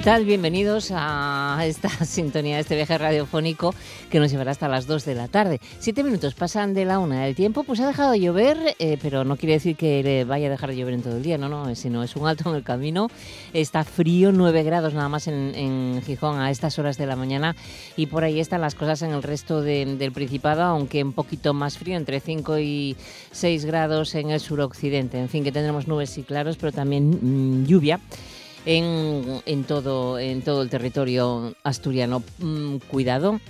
¿Qué tal? Bienvenidos a esta sintonía, de este viaje radiofónico que nos llevará hasta las 2 de la tarde. Siete minutos pasan de la una del tiempo, pues ha dejado de llover, eh, pero no quiere decir que vaya a dejar de llover en todo el día, no, no, sino es un alto en el camino. Está frío, 9 grados nada más en, Gijón a estas horas de la mañana y por ahí están las cosas en el resto del Principado, aunque un poquito más frío, entre 5 y 6 grados en el suroccidente. En fin, que tendremos nubes y claros, pero también mm, lluvia en, todo, en todo el territorio asturiano. Mm, cuidado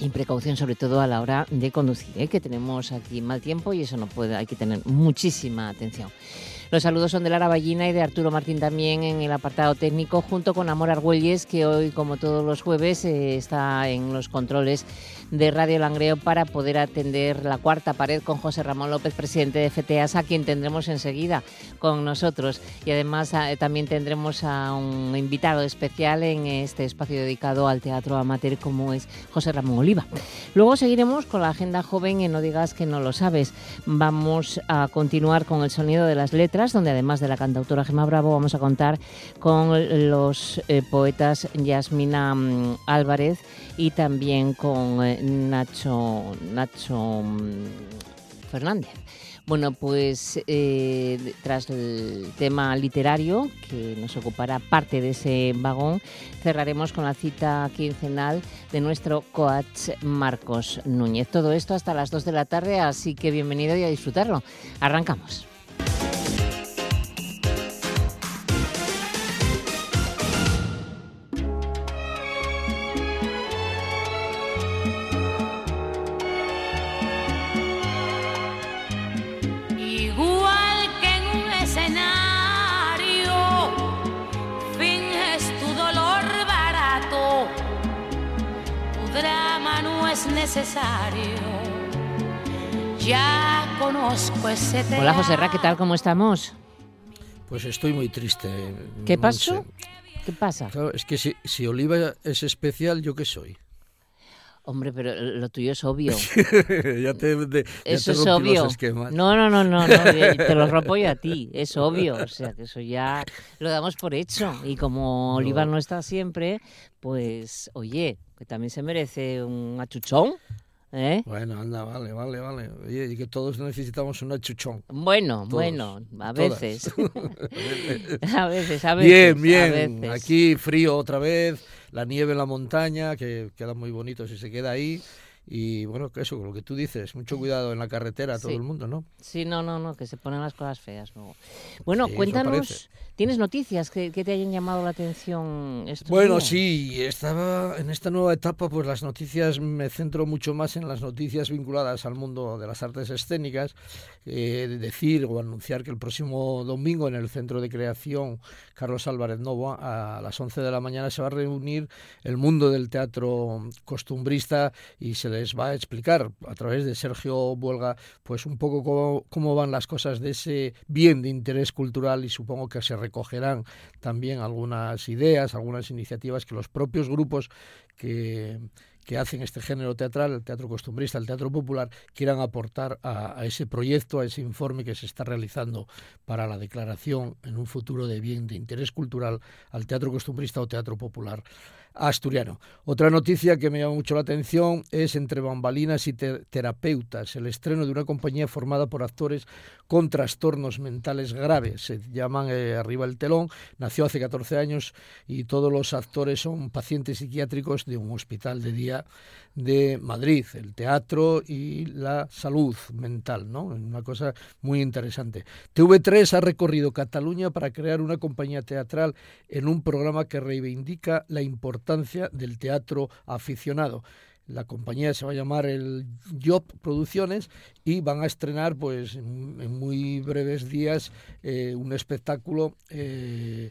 y precaución sobre todo a la hora de conducir, ¿eh? que tenemos aquí mal tiempo y eso no puede, hay que tener muchísima atención. Los saludos son de Lara Ballina y de Arturo Martín también en el apartado técnico, junto con Amor Argüelles, que hoy, como todos los jueves, eh, está en los controles de Radio Langreo para poder atender la cuarta pared con José Ramón López, presidente de FTAS, a quien tendremos enseguida con nosotros. Y además eh, también tendremos a un invitado especial en este espacio dedicado al teatro amateur como es José Ramón Oliva. Luego seguiremos con la agenda joven y no digas que no lo sabes. Vamos a continuar con el sonido de las letras, donde además de la cantautora Gemma Bravo vamos a contar con los eh, poetas Yasmina mm, Álvarez y también con eh, Nacho, Nacho mm, Fernández. Bueno, pues eh, tras el tema literario, que nos ocupará parte de ese vagón, cerraremos con la cita quincenal de nuestro coach Marcos Núñez. Todo esto hasta las 2 de la tarde, así que bienvenido y a disfrutarlo. Arrancamos. Hola José Ra, ¿qué tal? ¿Cómo estamos? Pues estoy muy triste. ¿Qué pasó? ¿Qué pasa? Claro, es que si, si Oliva es especial, ¿yo qué soy? Hombre, pero lo tuyo es obvio. ya te, eso es obvio. No, no, no, no, no te lo rompo yo a ti. Es obvio. O sea, que eso ya lo damos por hecho. Y como Oliva no está siempre, pues, oye, que también se merece un achuchón. ¿Eh? Bueno, anda, vale, vale, vale. y que todos necesitamos un achuchón. Bueno, bueno, a veces. a veces, a veces. Bien, bien. Aquí frío otra vez, la nieve en la montaña, que queda muy bonito si se queda ahí. Y bueno, eso, lo que tú dices, mucho cuidado en la carretera, todo el mundo, ¿no? Sí, no, no, no, que se ponen las cosas feas luego. Bueno, cuéntanos, ¿tienes noticias que, te hayan llamado la atención Bueno, sí, estaba en esta nueva etapa, pues las noticias, me centro mucho más en las noticias vinculadas al mundo de las artes escénicas, eh, decir o anunciar que el próximo domingo en el Centro de Creación Carlos Álvarez Novo a las 11 de la mañana se va a reunir el mundo del teatro costumbrista y se les va a explicar a través de Sergio Buelga pues un poco cómo, van las cosas de ese bien de interés cultural y supongo que se recogerán también algunas ideas, algunas iniciativas que los propios grupos que que hacen este género teatral, el teatro costumbrista, el teatro popular, quieran aportar a, ese proyecto, a ese informe que se está realizando para la declaración en un futuro de bien de interés cultural al teatro costumbrista o teatro popular asturiano. Otra noticia que me llama mucho la atención es Entre bambalinas y terapeutas, el estreno de una compañía formada por actores con trastornos mentales graves. Se llaman eh, Arriba el telón, nació hace 14 años y todos los actores son pacientes psiquiátricos de un hospital de día de Madrid, el teatro y la salud mental, ¿no? Una cosa muy interesante. TV3 ha recorrido Cataluña para crear una compañía teatral en un programa que reivindica la importancia del teatro aficionado. La compañía se va a llamar el Job Producciones y van a estrenar, pues, en muy breves días eh, un espectáculo. Eh,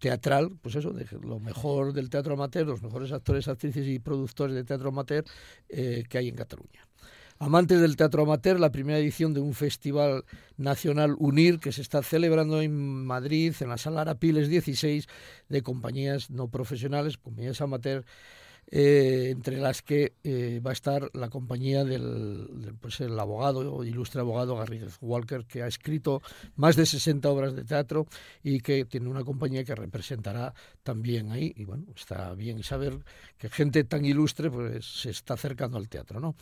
teatral, pues eso, de lo mejor del teatro amateur, los mejores actores, actrices y productores de teatro amateur eh, que hay en Cataluña. Amantes del teatro amateur, la primera edición de un festival nacional UNIR que se está celebrando en Madrid, en la sala Arapiles 16, de compañías no profesionales, compañías amateur eh, entre las que eh, va a estar la compañía del, pues el abogado, ilustre abogado Garrigues Walker, que ha escrito más de 60 obras de teatro y que tiene una compañía que representará también ahí. Y bueno, está bien saber que gente tan ilustre pues se está acercando al teatro, ¿no?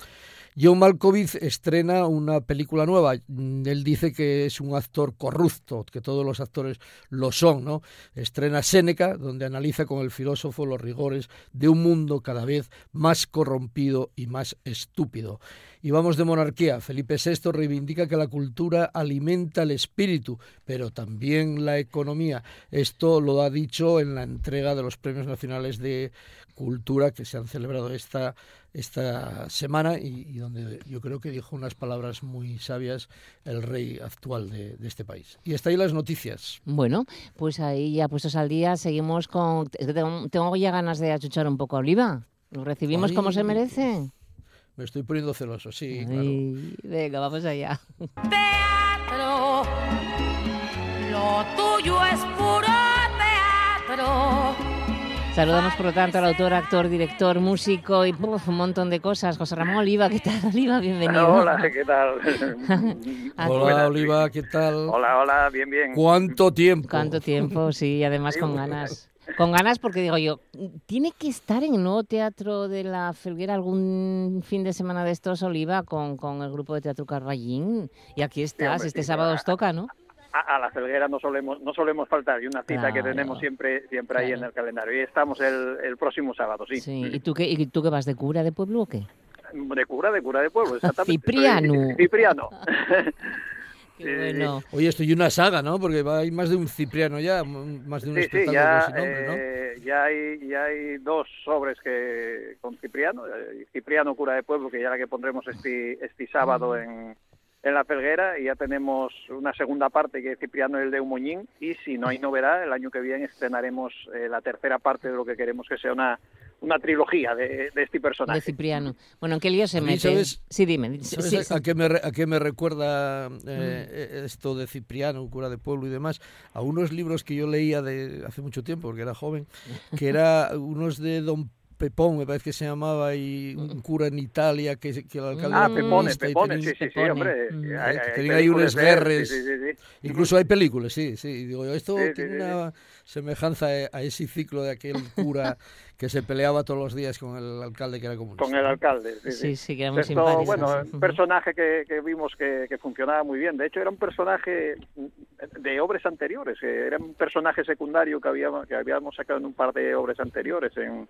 John Malkovich estrena una película nueva. Él dice que es un actor corrupto, que todos los actores lo son, ¿no? Estrena Séneca, donde analiza con el filósofo los rigores de un mundo cada vez más corrompido y más estúpido. Y vamos de monarquía. Felipe VI reivindica que la cultura alimenta el espíritu, pero también la economía. Esto lo ha dicho en la entrega de los premios nacionales de cultura que se han celebrado esta, esta semana y, donde yo creo que dijo unas palabras muy sabias el rey actual de, este país. Y está ahí las noticias. Bueno, pues ahí ya puestos al día, seguimos con... tengo, ya ganas de achuchar un poco a Oliva. ¿Lo recibimos como se merece? Me estoy poniendo celoso, sí, Venga, vamos allá. Teatro, lo tuyo es puro teatro Saludamos, por lo tanto, al autor, actor, director, músico y un montón de cosas. José Ramón Oliva, ¿qué tal, Oliva? Bienvenido. Hola, ¿qué tal? hola, Oliva, ¿qué tal? Hola, hola, bien, bien. ¿Cuánto tiempo? ¿Cuánto tiempo? Sí, además con ganas. Con ganas porque digo yo, ¿tiene que estar en el nuevo teatro de la Felguera algún fin de semana de estos, Oliva, con, con el grupo de teatro Carballín? Y aquí estás, este sábado os toca, ¿no? a, la Felguera no solemos no solemos faltar y una cita que tenemos siempre siempre ahí en el calendario y estamos el, el próximo sábado sí. sí. ¿Y tú qué y tú qué vas de cura de pueblo o qué? De cura de cura de pueblo exactamente. Cipriano. Cipriano. bueno. Oye, esto y una saga, ¿no? Porque hay más de un Cipriano ya, más de un sí, sí, ya, nombre, ¿no? Eh, ya hay ya hay dos sobres que con Cipriano, eh, Cipriano cura de pueblo que ya la que pondremos este este sábado mm. en en la Felguera y ya tenemos una segunda parte que es Cipriano el de Umoñín y si no hay novedad el año que viene estrenaremos eh, la tercera parte de lo que queremos que sea una una trilogía de, este personaje. De Cipriano. Bueno, ¿en qué lío se mete? sí, dime. a, qué me, ¿A qué me recuerda eh, mm. eh, esto de Cipriano, cura de pueblo y demás? A unos libros que yo leía de hace mucho tiempo, porque era joven, que era unos de Don Pepón, me parece que se llamaba, y un cura en Italia que, que el alcalde Ah, Pepone, Pepone, sí, sí, sí, hombre. Mm. Hay, hay unas guerras. Incluso hay películas, sí, sí. Digo, esto tiene una semejanza a ese ciclo de aquel cura que se peleaba todos los días con el alcalde que era comunista. Con el alcalde, sí, sí. sí, que era muy Esto, Bueno, un personaje que, que vimos que, que, funcionaba muy bien. De hecho, era un personaje de obras anteriores. Era un personaje secundario que habíamos, que habíamos sacado en un par de obras anteriores, en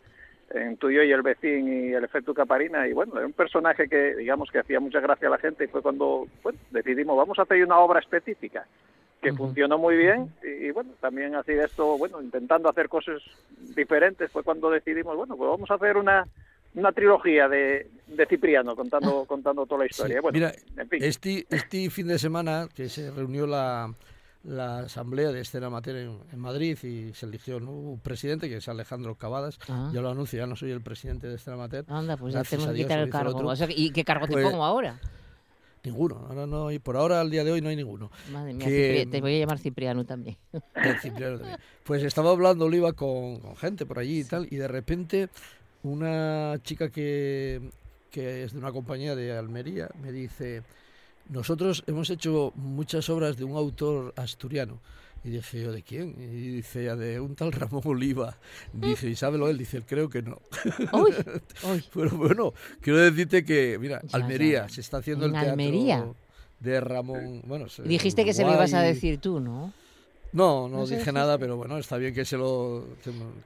en Tu y el vecino y el efecto Caparina y bueno, era un personaje que digamos que hacía mucha gracia a la gente y fue cuando bueno, decidimos vamos a hacer una obra específica que funcionó muy bien y, bueno, también así de esto, bueno, intentando hacer cosas diferentes fue cuando decidimos, bueno, pues vamos a hacer una una trilogía de, de Cipriano contando contando toda la historia. Bueno, Mira, en fin. este, este fin de semana que se reunió la la asamblea de Escena Amateur en, Madrid y se eligió un presidente que es Alejandro Cavadas. Ah. Yo lo anuncio, ya no soy el presidente de Escena Amateur. Anda, pues ya tenemos que quitar el cargo. ¿Y qué cargo te pues pongo ahora? Ninguno, ahora no, y por ahora al día de hoy no hay ninguno. Madre mía, te voy a llamar Cipriano también. Cipriano también. Pues estaba hablando Oliva con, con gente por allí y tal, y de repente una chica que, que es de una compañía de Almería me dice, nosotros hemos hecho muchas obras de un autor asturiano. Y dije yo, ¿de quién? Y dice, de un tal Ramón Oliva. Dice, ¿y sábelo él? Dice, creo que no. Uy, Pero bueno, quiero decirte que, mira, Almería, se está haciendo el teatro Almería? de Ramón. Bueno, Dijiste que se lo ibas a decir tú, ¿no? No, no, dije nada, pero bueno, está bien que se lo.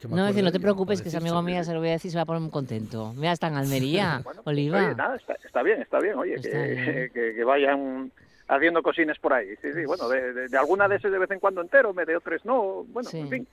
no, no te preocupes, que ese amigo mío se lo voy a decir, se va a poner muy contento. Mira, está en Almería, pues, Oliva. nada, está, bien, está bien, oye, que, Que, vayan haciendo cocines por ahí. Sí, sí, bueno, de, alguna de esas de vez en cuando entero, me de otras no, bueno, en fin.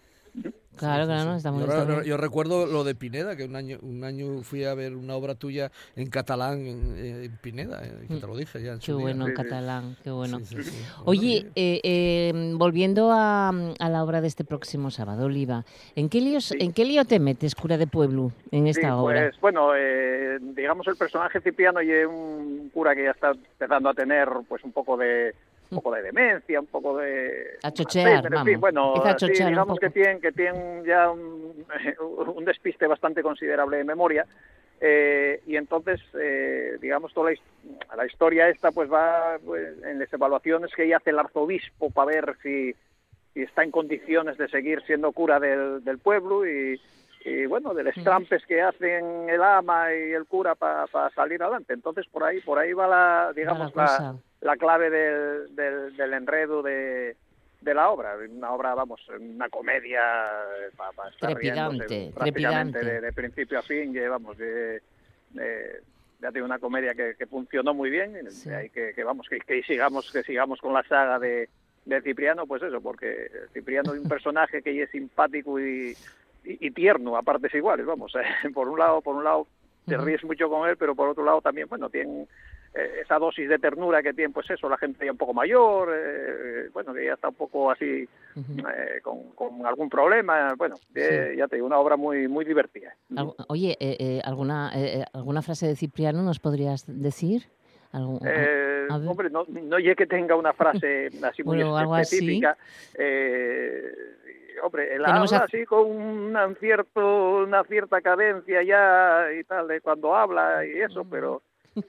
Claro, claro, sí. está muy yo, está yo recuerdo lo de Pineda, que un año un año fui a ver una obra tuya en catalán en, en Pineda, eh, que te lo dije ya en Qué su día. bueno, en catalán, qué bueno. Sí, sí, sí. Oye, eh, eh, volviendo a, a la obra de este próximo sábado, Oliva, ¿en qué, líos, Sí. ¿en qué lío te metes, cura de pueblo, en esta Sí, obra? Pues bueno, eh, digamos el personaje Cipriano y un cura que ya está empezando a tener pues un poco de un poco de demencia, un poco de A chochear, en vamos. fin, bueno, a chochear digamos que tienen que tienen ya un, un despiste bastante considerable de memoria. eh, y entonces, eh, digamos, toda la, his- la historia esta pues va pues, en las evaluaciones que hace el arzobispo para ver si, si está en condiciones de seguir siendo cura del, del pueblo y, y, bueno, de los trampes que hacen el ama y el cura para salir adelante. Entonces, por ahí por ahí va la, digamos, la la, clave del, del, del enredo de, de la obra. Una obra, vamos, una comedia para estar Trepidante, riéndose trepidante. de, de principio a fin. Que, vamos, de, de- ya tengo una comedia que, que funcionó muy bien. y Sí. ahí que, que, vamos, que, que sigamos que sigamos con la saga de, de Cipriano, pues eso, porque Cipriano es un personaje que es simpático y, y, y tierno a partes iguales, vamos. eh, por un lado, por un lado te ríes mucho con él, pero por otro lado también, bueno, tiene eh, esa dosis de ternura que tiene, pues eso, la gente ya un poco mayor, eh, bueno, que ya está un poco así eh, con, con algún problema, bueno, ya te digo, una obra muy muy divertida. Oye, eh, eh, ¿alguna, ¿alguna frase de Cipriano nos podrías decir? Algún- Eh, hombre, no, no es que tenga una frase así muy Bueno, algo así. específica. Eh, hombre, él Tenemos habla a- así con una, cierto, una cierta cadencia ya y tal, de cuando habla y eso, pero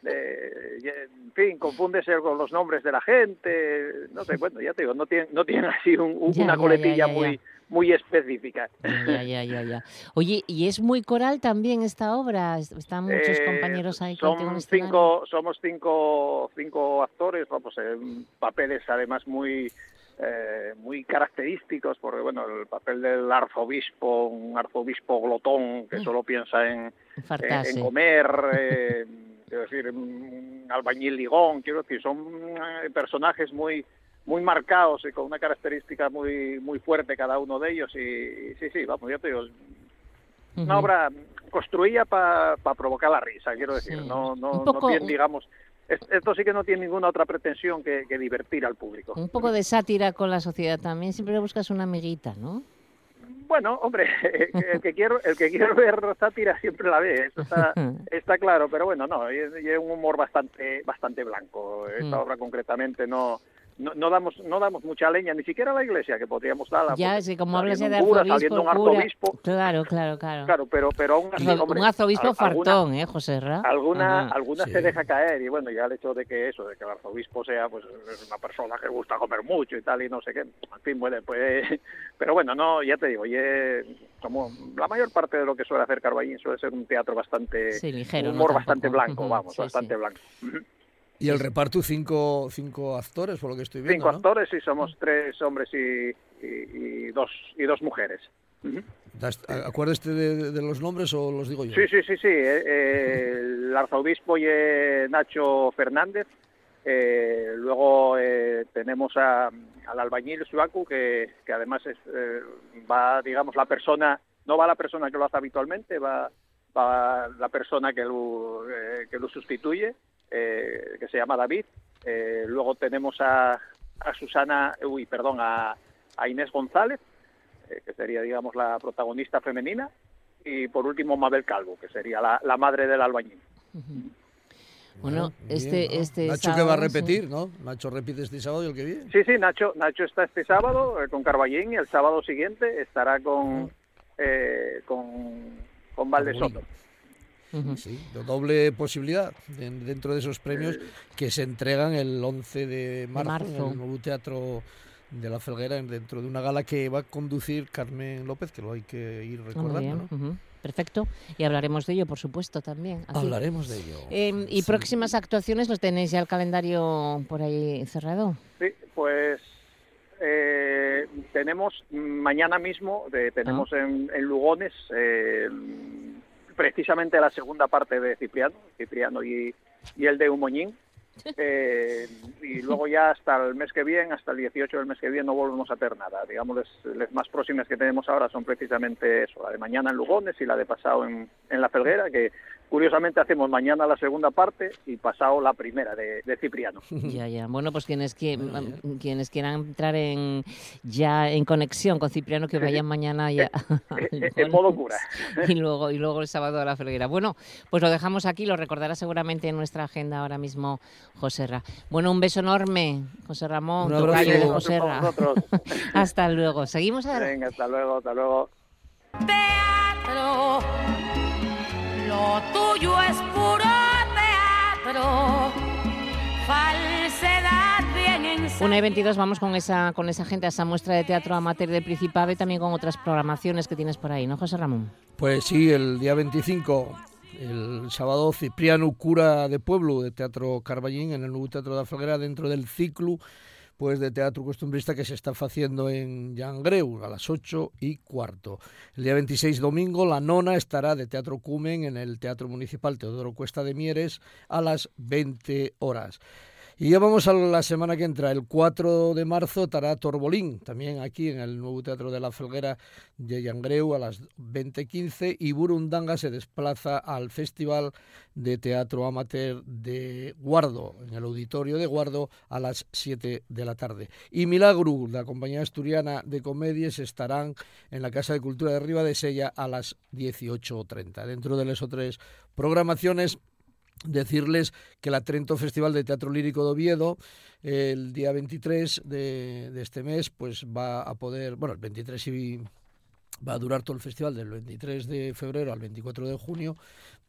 eh, en fin, confúndese con los nombres de la gente, no sé, bueno, ya te digo, no tiene, no tiene así un- un- Ya, una ya, coletilla ya, muy muy específica. Ya, ya, ya, ya. Oye, ¿y es muy coral también esta obra? Es- Están muchos Eh, compañeros ahí Son cinco, somos cinco, cinco actores, vamos, en papeles además muy eh, muy característicos, porque bueno, el papel del arzobispo, un arzobispo glotón que Mm. solo piensa en, en- Fartase. en comer, eh, quiero decir, un albañil ligón, quiero decir, son eh, personajes muy muy marcados y con una característica muy muy fuerte cada uno de ellos y, y sí, sí, vamos, ya te digo, una obra construida para provocar la risa, quiero decir. Sí. No, no, poco- no tiene, digamos, esto sí que no tiene ninguna otra pretensión que, que divertir al público. Un poco de sátira con la sociedad también. Siempre buscas una amiguita, ¿no? Bueno, hombre, el que quiero, el que quiere ver sátira siempre la ve, eso está, está claro, pero bueno, no, es, es un humor bastante, bastante blanco. Esta Mm. obra concretamente no, no, no damos, no damos mucha leña, ni siquiera a la iglesia, que podríamos darla. ya, porque sí, como hablas de cura, arzobispo, un arzobispo, Claro, claro, claro. claro, pero, pero aún así, hombre, un arzobispo al- alguna- fartón, ¿eh, José Ra? alguna Ajá. alguna sí. se deja caer y bueno ya el hecho de que eso de que el arzobispo sea pues es una persona que gusta comer mucho y tal y no sé qué en fin bueno pues pero bueno no ya te digo y es como la mayor parte de lo que suele hacer Carballín suele ser un teatro bastante Sí, ligero, humor bastante blanco vamos sí, bastante blanco Y el reparto, cinco, cinco actores, por lo que estoy viendo. cinco ¿no? actores y somos tres hombres y, y, y dos y dos mujeres Acuérdate de, de los nombres o los digo yo. Sí, sí, sí, sí. eh, eh, el arzobispo y eh, Nacho Fernández. Eh, luego eh, tenemos a, al albañil Suaku, que, que además es, eh, va, digamos, la persona, no va la persona que lo hace habitualmente, va, va la persona que lo, que lo sustituye, eh, que se llama David. Eh, luego tenemos a, a Susana, uy, perdón, a, a Inés González, eh, que sería, digamos, la protagonista femenina y por último Mabel Calvo, que sería la, la madre del albañil. Bueno, bien, este, ¿no? este Nacho que va a sí. repetir, ¿no? Nacho repite este sábado y el que viene. Sí, sí, Nacho, Nacho está este sábado eh, con Carballín y el sábado siguiente estará con eh, con, con Valdesoto. Sí, de doble posibilidad en- dentro de esos premios que se entregan el 11 de marzo, en Marzo. el nuevo teatro de la Felguera en- dentro de una gala que va a conducir Carmen López, que lo hay que ir Ah, recordando. ¿no? Perfecto. Y hablaremos de ello, por supuesto, también. Hablaremos de ello. Em, ¿Y Sí. próximas actuaciones los tenéis ya el calendario por ahí cerrado? Sí, pues eh, tenemos mañana mismo, de- tenemos en, en Lugones eh, precisamente la segunda parte de Cipriano, Cipriano y, y el de Humoñín. eh, y luego ya hasta el mes que viene, hasta el 18 del mes que viene, no volvemos a hacer nada. Digamos, las, las más próximas que tenemos ahora son precisamente eso, la de mañana en Lugones y la de pasado en, en La Felguera, que Curiosamente hacemos mañana la segunda parte y pasado la primera de, Cipriano. Ya, ya. Bueno, pues quienes, que, quienes quieran entrar en ya en conexión con Cipriano, que vayan mañana ya. en modo cura. Y luego, y luego el sábado a la Felguera. Bueno, pues lo dejamos aquí, lo recordará seguramente en nuestra agenda ahora mismo José Ra. Bueno, un beso enorme, José Ramón, de José Ra. hasta luego. Seguimos ahora. Venga, hasta luego, hasta luego. Teatro lo tuyo es puro teatro, falsedad bien en Una y 22 vamos con esa, con esa gente a esa muestra de teatro amateur del Principado y también con otras programaciones que tienes por ahí, ¿no, José Ramón? Pues sí, el día 25 el sábado Cipriano Cura de Pueblo de Teatro Carballín en el nuevo Teatro de Alfaguera dentro del ciclo pues de teatro costumbrista que se está haciendo en Yangreu a las 8 y cuarto. El día 26 domingo la nona estará de Teatro Cumen en el Teatro Municipal Teodoro Cuesta de Mieres a las 20 horas. Y ya vamos a la semana que entra. El 4 de marzo estará Torbolín, también aquí en el nuevo Teatro de la Felguera de Yangreu a las 20.15 y Burundanga se desplaza al Festival de Teatro Amateur de Guardo, en el Auditorio de Guardo a las 7 de la tarde. Y Milagro, la compañía asturiana de comedias, estarán en la Casa de Cultura de Riva de Sella a las 18.30. Dentro de las otras programaciones decirles que el Trento Festival de Teatro Lírico de Oviedo el día 23 de, de, este mes pues va a poder, bueno, el 23 y va a durar todo el festival del 23 de febrero al 24 de junio,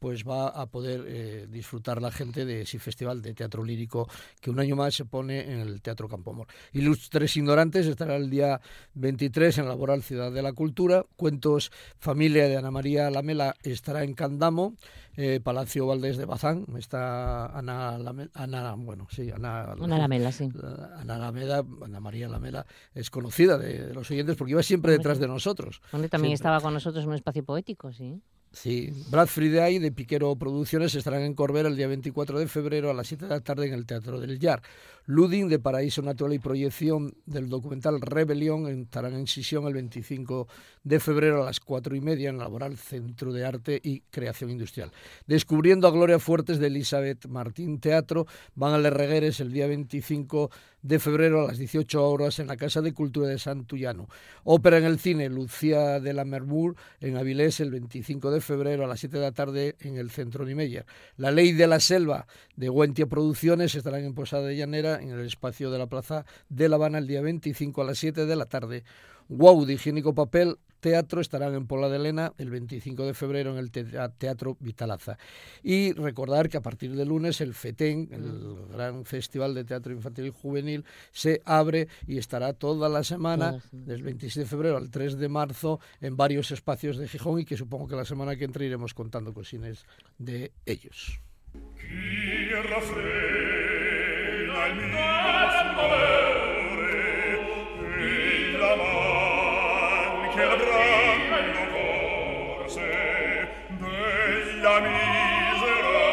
pues va a poder eh, disfrutar la gente de ese festival de teatro lírico que un año más se pone en el Teatro Campomor. Ilustres Ignorantes estará el día 23 en la Laboral Ciudad de la Cultura. Cuentos Familia de Ana María Lamela estará en Candamo. Eh, Palacio Valdés de Bazán, está Ana, Ana bueno, sí, Ana, Ana Lamela, sí. Ana Lamela, Ana María Lamela, es conocida de, los oyentes porque iba siempre detrás de nosotros. También estaba con nosotros en un espacio poético, sí. Sí, Brad Friday de Piquero Producciones estarán en Corbera el día 24 de febrero a las 7 de la tarde en el Teatro del Yar. Luding de Paraíso Natural y Proyección del documental Rebelión estarán en sesión el 25 de febrero a las 4 y media en el Laboral Centro de Arte y Creación Industrial. Descubriendo a Gloria Fuertes de Elizabeth Martín Teatro van a Les Regueres el día 25 de febrero a las 18 horas en la Casa de Cultura de Santullano. Ópera en el cine Lucía de la Mermur en Avilés el 25 de febrero a las 7 de la tarde en el Centro Nimeyer. La Ley de la Selva de Huentia Producciones estarán en Posada de Llanera en el espacio de la Plaza de La Habana el día 25 a las 7 de la tarde. Wow de Higiénico Papel Teatro estarán en Pola de Elena el 25 de febrero en el Teatro Vitalaza. Y recordar que a partir de lunes el FETEN, el gran festival de teatro infantil y juvenil, se abre y estará toda la semana, del 26 de febrero al 3 de marzo, en varios espacios de Gijón y que supongo que la semana que entra iremos contando cosines de ellos.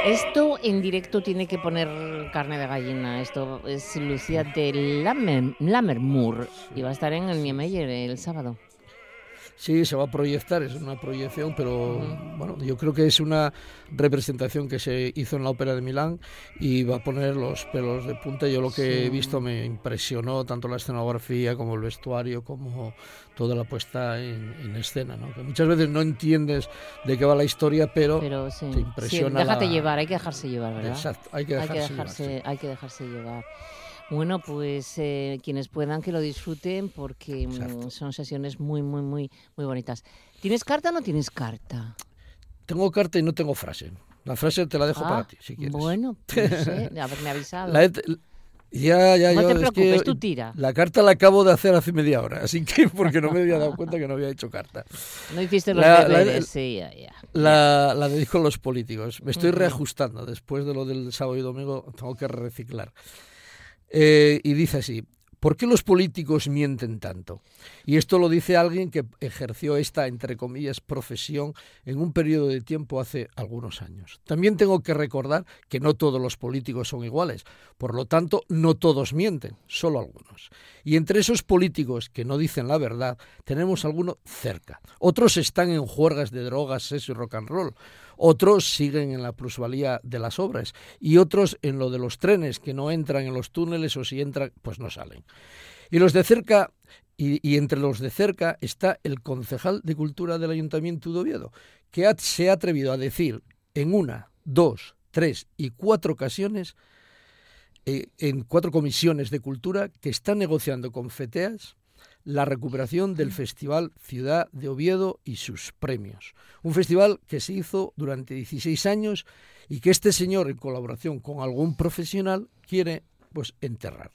Esto en directo tiene que poner carne de gallina. Esto es Lucía de Lammermoor y va a estar en el Niemeyer el sábado. Sí, se va a proyectar, es una proyección, pero bueno, yo creo que es una representación que se hizo en la Ópera de Milán y va a poner los pelos de punta. Yo lo que he visto me impresionó tanto la escenografía como el vestuario, como toda la puesta en, escena, ¿no? Que muchas veces no entiendes de qué va la historia, pero, te impresiona. Sí, déjate llevar, hay que dejarse llevar, ¿verdad? Exacto, hay que dejarse, hay que dejarse llevar. Bueno, pues eh, quienes puedan que lo disfruten porque mm, son sesiones muy, muy, muy, muy bonitas. ¿Tienes carta o no tienes carta? Tengo carta y no tengo frase. La frase te la dejo para ah, ti, si quieres. Bueno, pues, eh, haberme avisado. ya, ya, no te preocupes, tú tira. La carta la acabo de hacer hace media hora, así que porque no me había dado cuenta que no había hecho carta. No hiciste los deberes, sí, ya, ya. La, la dedico a los políticos. Me estoy reajustando. Después de lo del sábado y domingo tengo que reciclar. Eh, y dice así, ¿Por qué los políticos mienten tanto? Y esto lo dice alguien que ejerció esta, entre comillas, profesión en un periodo de tiempo hace algunos años. También tengo que recordar que no todos los políticos son iguales, por lo tanto, no todos mienten, solo algunos. Y entre esos políticos que no dicen la verdad, tenemos algunos cerca. Otros están en juergas de drogas, sexo y rock and roll. Otros siguen en la plusvalía de las obras y otros en lo de los trenes que no entran en los túneles o si entran, pues no salen. Y los de cerca, y, entre los de cerca está el concejal de Cultura del Ayuntamiento de Oviedo, que se ha atrevido a decir en una, dos, tres y cuatro ocasiones, eh, en cuatro comisiones de cultura, que está negociando con FETEAS la recuperación del Festival Ciudad de Oviedo y sus premios. Un festival que se hizo durante 16 años y que este señor, en colaboración con algún profesional, quiere pues enterrar.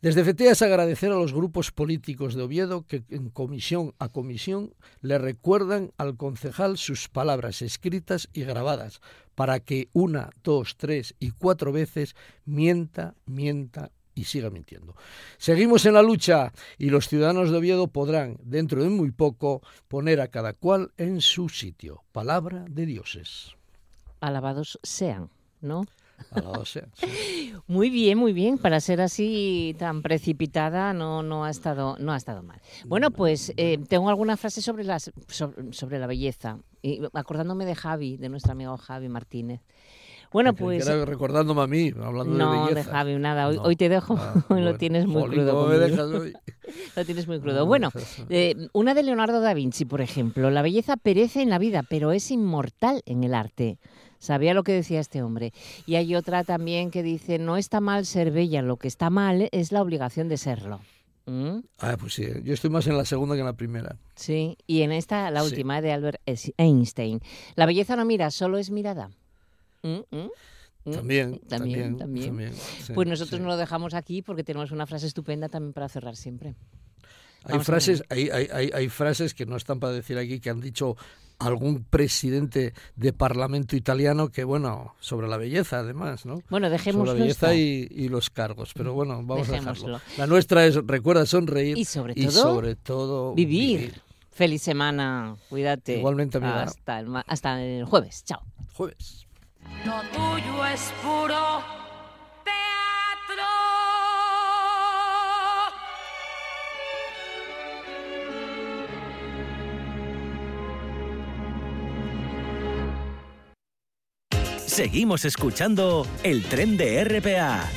Desde FETEAS agradecer a los grupos políticos de Oviedo que en comisión a comisión le recuerdan al concejal sus palabras escritas y grabadas para que una, dos, tres y cuatro veces mienta, mienta y siga mintiendo. Seguimos en la lucha y los ciudadanos de Oviedo podrán, dentro de muy poco, poner a cada cual en su sitio. Palabra de dioses. Alabados sean, ¿no? Alabados sean. Muy bien, muy bien. Para ser así tan precipitada, no, no, ha, estado, no ha estado mal. Bueno, pues eh, tengo alguna frase sobre, las, sobre, la belleza. Y acordándome de Javi, de nuestro amigo Javi Martínez. Bueno, pues. recordándome a mí, hablando no, de belleza. No, Javi, nada. Hoy, te dejo. Ah, lo tienes muy crudo. Me dejas hoy? lo tienes muy crudo. bueno, eh, una de Leonardo da Vinci, por ejemplo. La belleza perece en la vida, pero es inmortal en el arte. Sabía lo que decía este hombre. Y hay otra también que dice: No está mal ser bella, lo que está mal es la obligación de serlo. ¿Mm? Ah, pues sí, yo estoy más en la segunda que en la primera. Sí, y en esta, la última, de Albert Einstein. La belleza no mira, solo es mirada. Mm, mm, mm. También, también, también. pues nosotros no lo dejamos aquí porque tenemos una frase estupenda también para cerrar siempre. hay frases, hay, hay, hay, frases que no están para decir aquí que han dicho algún presidente de parlamento italiano que, bueno, sobre la belleza además, ¿no? Bueno, dejémoslo. Sobre la belleza y, los cargos, pero bueno, vamos a dejarlo. La nuestra es, recuerda, sonreír y sobre todo, sobre todo vivir. Feliz semana, cuídate. Igualmente, amiga. Hasta hasta el jueves, chao. Jueves. Lo tuyo es puro teatro. Seguimos escuchando el tren de RPA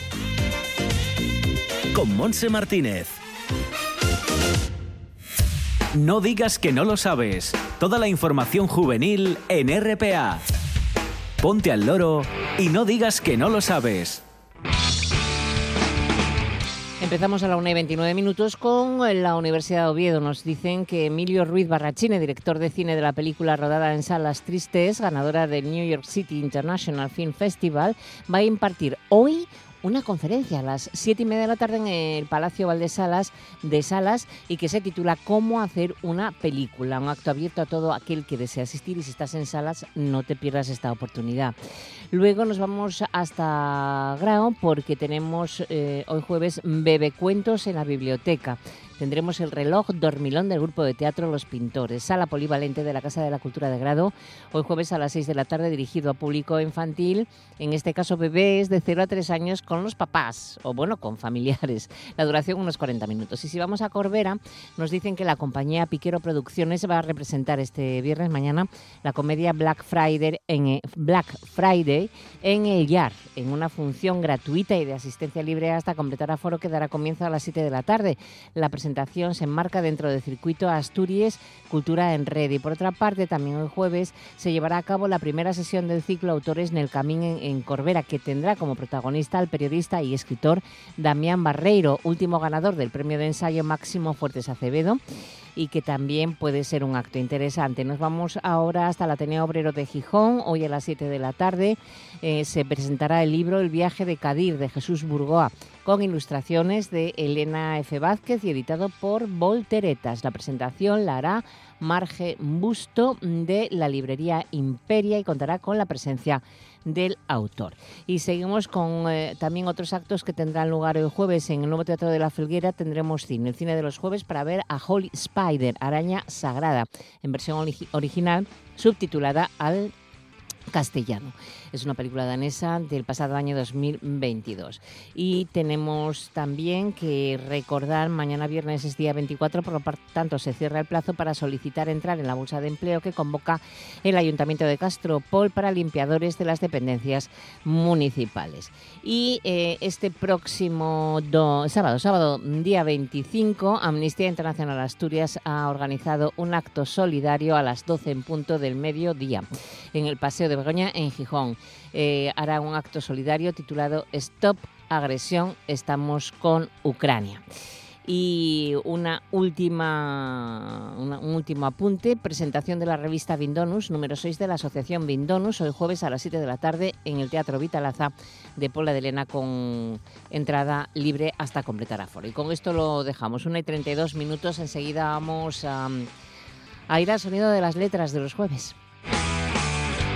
con Monse Martínez. No digas que no lo sabes. Toda la información juvenil en RPA. Ponte al loro y no digas que no lo sabes. Empezamos a la 1 y 29 minutos con la Universidad de Oviedo. Nos dicen que Emilio Ruiz Barrachine, director de cine de la película rodada en Salas Tristes, ganadora del New York City International Film Festival, va a impartir hoy una conferencia a las siete y media de la tarde en el Palacio Valdesalas de Salas y que se titula Cómo hacer una película, un acto abierto a todo aquel que desea asistir y si estás en Salas no te pierdas esta oportunidad. Luego nos vamos hasta Grao porque tenemos eh, hoy jueves Bebe Cuentos en la biblioteca. Tendremos el reloj dormilón del grupo de teatro Los Pintores, sala polivalente de la Casa de la Cultura de Grado, hoy jueves a las 6 de la tarde dirigido a público infantil, en este caso bebés de 0 a 3 años con los papás o bueno, con familiares. La duración unos 40 minutos. Y si vamos a Corbera, nos dicen que la compañía Piquero Producciones va a representar este viernes mañana la comedia Black Friday en Black Friday en el YAR, en una función gratuita y de asistencia libre hasta completar aforo que dará comienzo a las 7 de la tarde. Se enmarca dentro del circuito Asturias Cultura en Red. Y por otra parte, también el jueves se llevará a cabo la primera sesión del ciclo Autores en el Camín en, Corbera, que tendrá como protagonista al periodista y escritor Damián Barreiro, último ganador del premio de ensayo Máximo Fuertes Acevedo y que también puede ser un acto interesante. Nos vamos ahora hasta el Ateneo Obrero de Gijón. Hoy a las 7 de la tarde eh, se presentará el libro El viaje de Cadir de Jesús Burgoa con ilustraciones de Elena F. Vázquez y editado por Volteretas. La presentación la hará Marge Busto de la librería Imperia y contará con la presencia del autor. Y seguimos con eh, también otros actos que tendrán lugar el jueves en el Nuevo Teatro de la Felguera. Tendremos cine, el cine de los jueves para ver a Holy Spider, Araña Sagrada, en versión original subtitulada al castellano. Es una película danesa del pasado año 2022. Y tenemos también que recordar, mañana viernes es día 24, por lo tanto se cierra el plazo para solicitar entrar en la bolsa de empleo que convoca el Ayuntamiento de Castropol para limpiadores de las dependencias municipales. Y eh, este próximo sábado, sábado día 25, Amnistía Internacional Asturias ha organizado un acto solidario a las 12 en punto del mediodía en el Paseo de Begoña en Gijón. Eh, hará un acto solidario titulado Stop Agresión, estamos con Ucrania. Y una última, un último apunte, presentación de la revista Vindonus, número 6 de la Asociación Vindonus, hoy jueves a las 7 de la tarde en el Teatro Vitalaza de Pola de Elena con entrada libre hasta completar aforo. Y con esto lo dejamos, 1 y 32 minutos, enseguida vamos a, a ir al sonido de las letras de los jueves.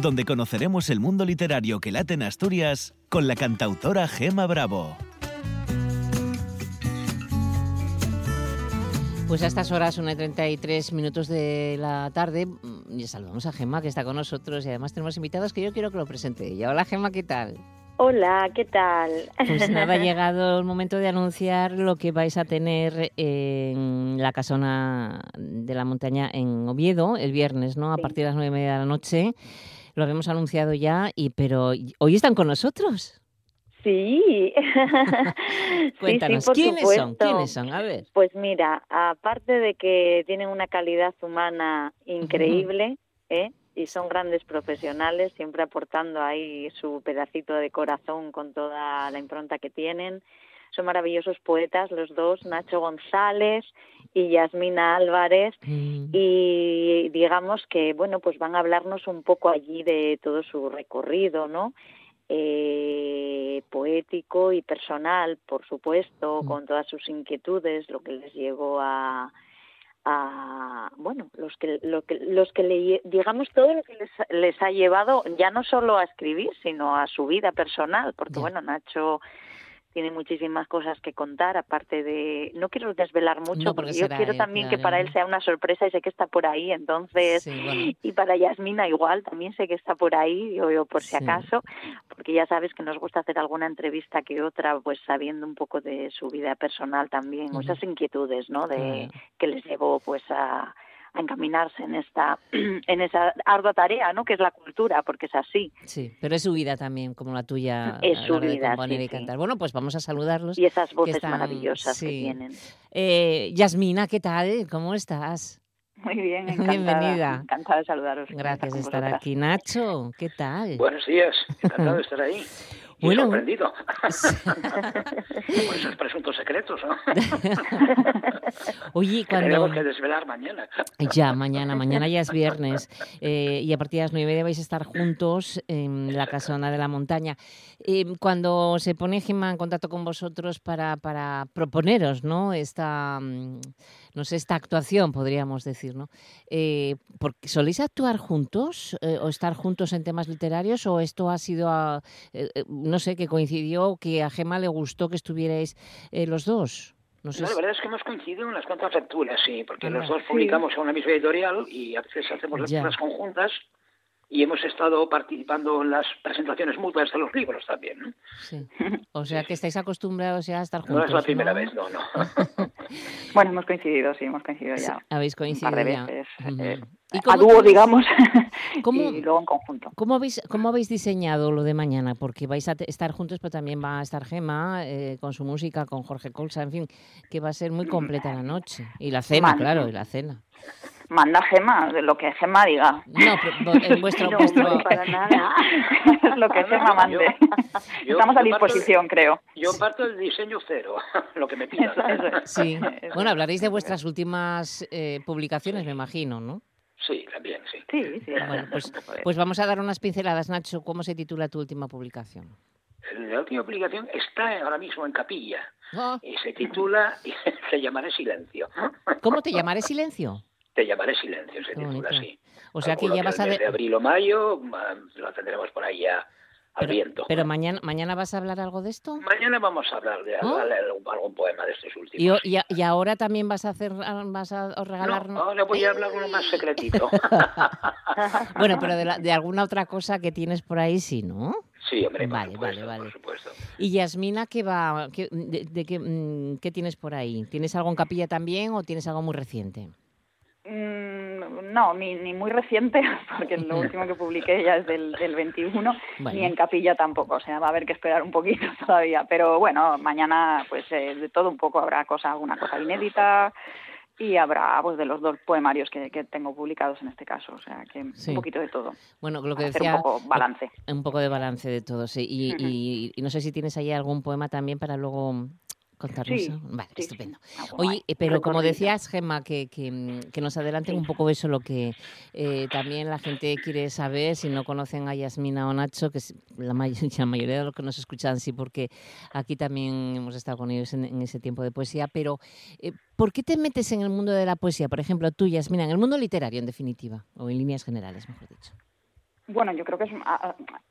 donde conoceremos el mundo literario que late en Asturias con la cantautora Gema Bravo. Pues a estas horas, 1 y 33 minutos de la tarde, mm, y saludamos a Gema que está con nosotros y además tenemos invitados que yo quiero que lo presente ella. Hola Gema, ¿qué tal? Hola, ¿qué tal? Pues nada, ha llegado el momento de anunciar lo que vais a tener en la casona de la montaña en Oviedo el viernes, ¿no? A partir de las nueve y media de la noche lo habíamos anunciado ya, y pero hoy están con nosotros. Sí. Cuéntanos, ¿quiénes son? ¿Quiénes son? A ver. Pues mira, aparte de que tienen una calidad humana increíble, ¿eh? y son grandes profesionales, siempre aportando ahí su pedacito de corazón con toda la impronta que tienen. Son maravillosos poetas los dos, Nacho González y Yasmina Álvarez mm. y digamos que bueno pues van a hablarnos un poco allí de todo su recorrido no eh, poético y personal por supuesto mm. con todas sus inquietudes lo que les llevó a a bueno los que lo que los que le, digamos todo lo que les, les ha llevado ya no solo a escribir sino a su vida personal porque bueno Nacho tiene muchísimas cosas que contar, aparte de... No quiero desvelar mucho, porque, yo quiero también que para él sea una sorpresa y sé que está por ahí, entonces... Y para Yasmina igual, también sé que está por ahí, yo, por si acaso, porque ya sabes que nos gusta hacer alguna entrevista que otra, pues sabiendo un poco de su vida personal también, esas inquietudes, ¿no? De que les llevó pues a a encaminarse en esta en esa ardua tarea, ¿no? Que es la cultura, porque es así. Sí, pero es su vida también, como la tuya. Es su vida, y cantar. Bueno, pues vamos a saludarlos. Y esas voces maravillosas que tienen. Eh, Yasmina, ¿qué tal? ¿Cómo estás? Muy bien, encantada. Bienvenida. Encantada de saludaros. Gracias de estar aquí. Nacho, ¿qué tal? Buenos días, encantado de estar ahí. Y bueno, sorprendido. Por esos presuntos secretos, ¿no? Oye, cuando... Tenemos que desvelar mañana. Ya, mañana. Mañana ya es viernes. Eh, y a partir de las nueve y media vais a estar juntos en la casona de la montaña. Eh, cuando se pone Gemma en contacto con vosotros para, para proponeros, ¿no? Esta, mm, no sé, esta actuación, podríamos decir, ¿no? Eh, porque, ¿Soléis actuar juntos o estar juntos en temas literarios o esto ha sido... A, no sé, que coincidió, que a Gema le gustó que estuvierais eh, los dos. No, la verdad es que hemos coincidido en las cuantas lecturas, sí, porque los dos publicamos en una misma editorial y a veces hacemos lecturas conjuntas y hemos estado participando en las presentaciones mutuas de los libros también. ¿no? Sí. O sea que estáis acostumbrados ya a estar juntos. No es la primera vez, no, no. bueno, hemos coincidido, sí, hemos coincidido ya. Habéis coincidido Un ya. Veces, eh, a dúo, digamos, y luego en conjunto. ¿cómo habéis, ¿Cómo habéis diseñado lo de mañana? Porque vais a estar juntos, pero también va a estar Gema eh, con su música, con Jorge Colsa, en fin, que va a ser muy completa la noche. Y la cena, claro, y la cena. Manda Gema, de lo que Gema diga. No, pero en vuestro... no, para nada. lo que Gema mande. Estamos a disposición, creo. Yo parto del diseño cero, lo que me pidan. Sí. Bueno, hablaréis de vuestras últimas eh, publicaciones, me imagino, ¿no? Sí, también, sí. Sí, sí. Bueno, pues, pues vamos a dar unas pinceladas, Nacho. ¿Cómo se titula tu última publicación? La última publicación está ahora mismo en capilla ah. y se titula Te llamaré silencio. ¿Cómo te llamaré silencio? Te llamaré silencio, se titula así. O sea que ya vas a... De abril o mayo lo tendremos por ahí ya al viento. Pero mañana, mañana vas a hablar algo de esto. Mañana vamos a hablar de ¿Oh? algún, poema de estos últimos. Y, y, ahora también vas a hacer, vas a regalar. No, ahora voy a hablar uno más secretito. bueno, pero de, de, alguna otra cosa que tienes por ahí sí, ¿no? Sí, hombre, vale, vale, vale. por supuesto. Y Yasmina, ¿qué va? Qué, de, qué, mm, qué tienes por ahí? ¿Tienes algo en capilla también o tienes algo muy reciente? Mm, no, ni, ni muy reciente, porque lo último que publiqué ya es del, del 21, ni en capilla tampoco, o sea, va a haber que esperar un poquito todavía. Pero bueno, mañana pues eh, de todo un poco habrá cosa, alguna cosa inédita, y habrá pues de los dos poemarios que, que, tengo publicados en este caso, o sea que un poquito de todo. Bueno, lo que decía un poco balance. Un poco de balance de todo, sí. Y, y, no sé si tienes ahí algún poema también para luego contarnos. Vale, estupendo. Ah, Oye, eh, pero como decías, Gemma, que, mm, que, nos adelanten un poco eso, lo que eh, también la gente quiere saber, si no conocen a Yasmina o Nacho, que la, la mayoría de los que nos escuchan sí, porque aquí también hemos estado con ellos en, ese tiempo de poesía, pero eh, ¿por qué te metes en el mundo de la poesía? Por ejemplo, tú, Yasmina, en el mundo literario, en definitiva, o en líneas generales, mejor dicho. Bueno, yo creo que es,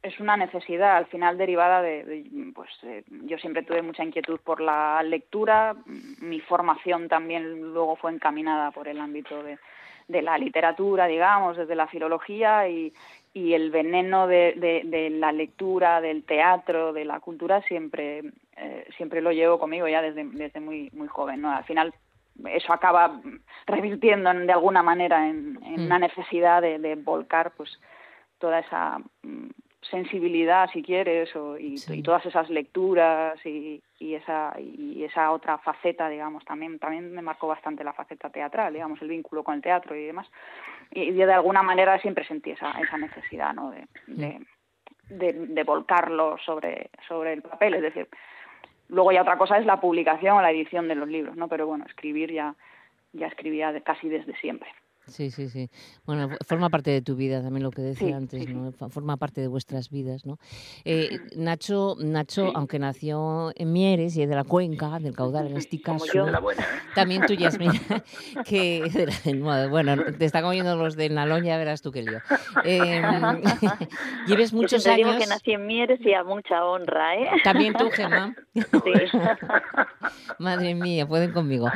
es una necesidad al final derivada de, pues yo siempre tuve mucha inquietud por la lectura, mi formación también luego fue encaminada por el ámbito de, de la literatura, digamos, desde la filología y, y el veneno de, de, la lectura, del teatro, de la cultura siempre eh, siempre lo llevo conmigo ya desde, desde muy muy joven, ¿no? Al final eso acaba revirtiendo de alguna manera en, en mm. una necesidad de, de volcar pues toda esa mm, sensibilidad, si quieres, o, y, todas esas lecturas y, y, esa y esa otra faceta, digamos, también también me marcó bastante la faceta teatral, digamos, el vínculo con el teatro y demás. Y de alguna manera siempre sentí esa, esa necesidad, ¿no? De, de, de, volcarlo sobre, sobre el papel, es decir, luego ya otra cosa es la publicación o la edición de los libros, ¿no? Pero bueno, escribir ya ya escribía casi desde siempre. Sí, sí, sí. Bueno, forma parte de tu vida, también lo que decía antes, ¿no? Forma parte de vuestras vidas, ¿no? Eh, Nacho, Nacho aunque nació en Mieres y es de la cuenca, del caudal en este caso, también tú, Yasmina, que, bueno, te están oyendo los de Naloña, verás tú qué lío. Eh, lleves muchos Yo años... que nací en Mieres y a mucha honra, ¿eh? También tú, Gemma. Sí. Madre mía, pueden conmigo.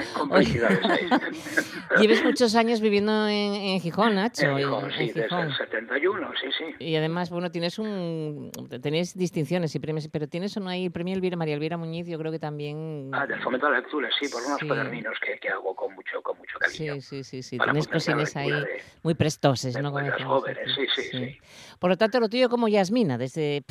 lleves muchos años viviendo en, Gijón, Nacho. En Gijón, sí, desde el 71, sí, sí. Y además, bueno, tienes un... Tenéis distinciones y premios, pero tienes uno ahí, el premio Elvira, María Elvira Muñiz, yo creo que también... Ah, del fomento de la lectura, sí, por unos cuaderninos que, que, hago con mucho, con mucho cariño. Sí, sí, sí, sí. Tienes cosines ahí muy prestoses, ¿no? Como jóvenes, sí, sí, sí, Por lo tanto, lo tuyo como Yasmina, desde,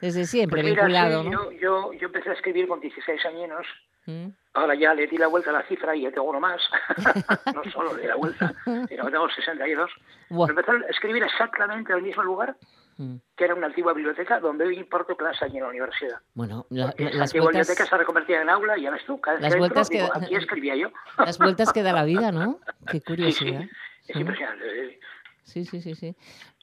desde siempre pues vinculado, ¿no? Yo, yo, yo empecé a escribir con 16 años ¿Mm? Ahora ya le di la vuelta a la cifra y tengo uno más. no solo le di la vuelta, sino que tengo 62. Wow. Empecé a escribir exactamente en el mismo lugar, mm. que era una antigua biblioteca donde hoy importo clase allí en la universidad. Bueno, la, la antigua biblioteca se ha reconvertido en aula y ya ves tú, cada las vueltas que, aquí escribía yo. las vueltas que da la vida, ¿no? Qué curiosidad. Es impresionante. Sí, sí, sí, sí.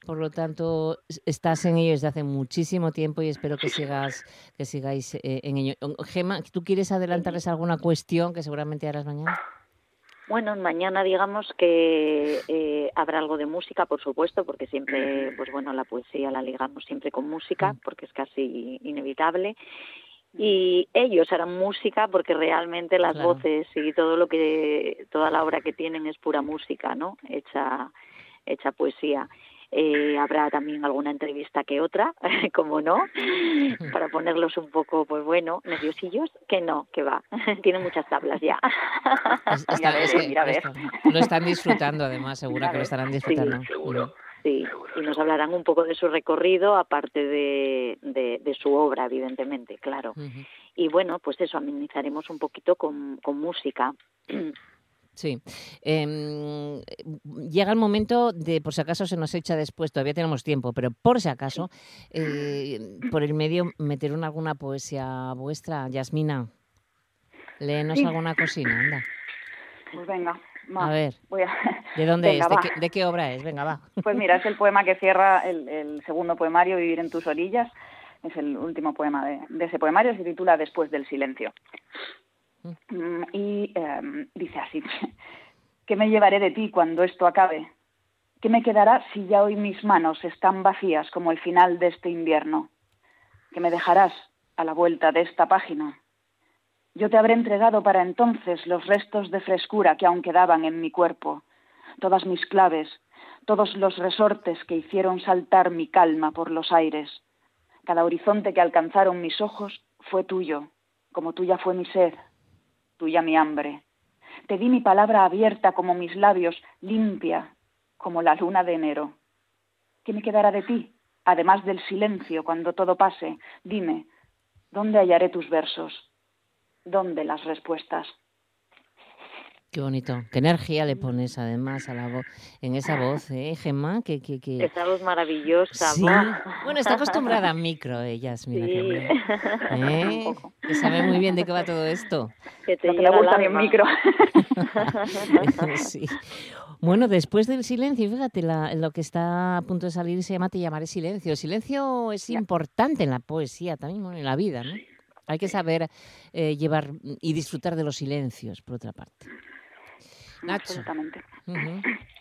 Por lo tanto, estás en ello desde hace muchísimo tiempo y espero que sigas que sigáis eh, en ello. Gema, ¿tú quieres adelantarles alguna cuestión que seguramente harás mañana? Bueno, mañana digamos que eh, habrá algo de música, por supuesto, porque siempre, pues bueno, la poesía la ligamos siempre con música, mm. porque es casi inevitable. Y ellos harán música porque realmente las voces y todo lo que, toda la obra que tienen es pura música, ¿no? Hecha, hecha poesía. Eh, habrá también alguna entrevista que otra, como no, para ponerlos un poco, pues bueno, nerviosillos, que no, que va, tienen muchas tablas ya. Lo están disfrutando además, seguro que lo estarán disfrutando. Sí, seguro. Sí, y nos hablarán un poco de su recorrido, aparte de, de, su obra, evidentemente, claro. Y bueno, pues eso, amenizaremos un poquito con, con música. Sí. Em, llega el momento de, por si acaso se nos echa después, todavía tenemos tiempo, pero por si acaso, eh, por el medio, meter una, alguna poesía vuestra. Yasmina, léenos alguna cocina, anda. Pues venga. a ver, ¿de dónde es? ¿De qué, obra es? Venga, va. Pues mira, es el poema que cierra el, segundo poemario, Vivir en tus orillas. Es el último poema de ese poemario, se titula Después del silencio. Mm, y em, dice así, ¿qué me llevaré de ti cuando esto acabe? ¿Qué me quedará si ya hoy mis manos están vacías como el final de este invierno? ¿Qué me dejarás a la vuelta de esta página? Yo te habré entregado para entonces los restos de frescura que aún quedaban en mi cuerpo, todas mis claves, todos los resortes que hicieron saltar mi calma por los aires. Cada horizonte que alcanzaron mis ojos fue tuyo, como tuya fue mi sed, tuya mi hambre. Te di mi palabra abierta como mis labios, limpia como la luna de enero. ¿Qué me quedará de ti, además del silencio cuando todo pase? Dime, ¿dónde hallaré tus versos? ¿Dónde las respuestas? Qué bonito. Qué energía le pones además a la voz, en esa voz, ¿eh, Gemma? Que, que, que... Esa voz maravillosa. Sí. Bueno, está acostumbrada a micro ella, mira sí. ¿Eh? Que sabe muy bien de qué va todo esto. Que te no gusta bien micro. sí. Bueno, después del silencio, fíjate, lo que está a punto de salir se llama Te llamaré silencio. El silencio es importante en la poesía, también en la vida, ¿no? Hay que saber eh, llevar y disfrutar de los silencios, por otra parte. Nacho.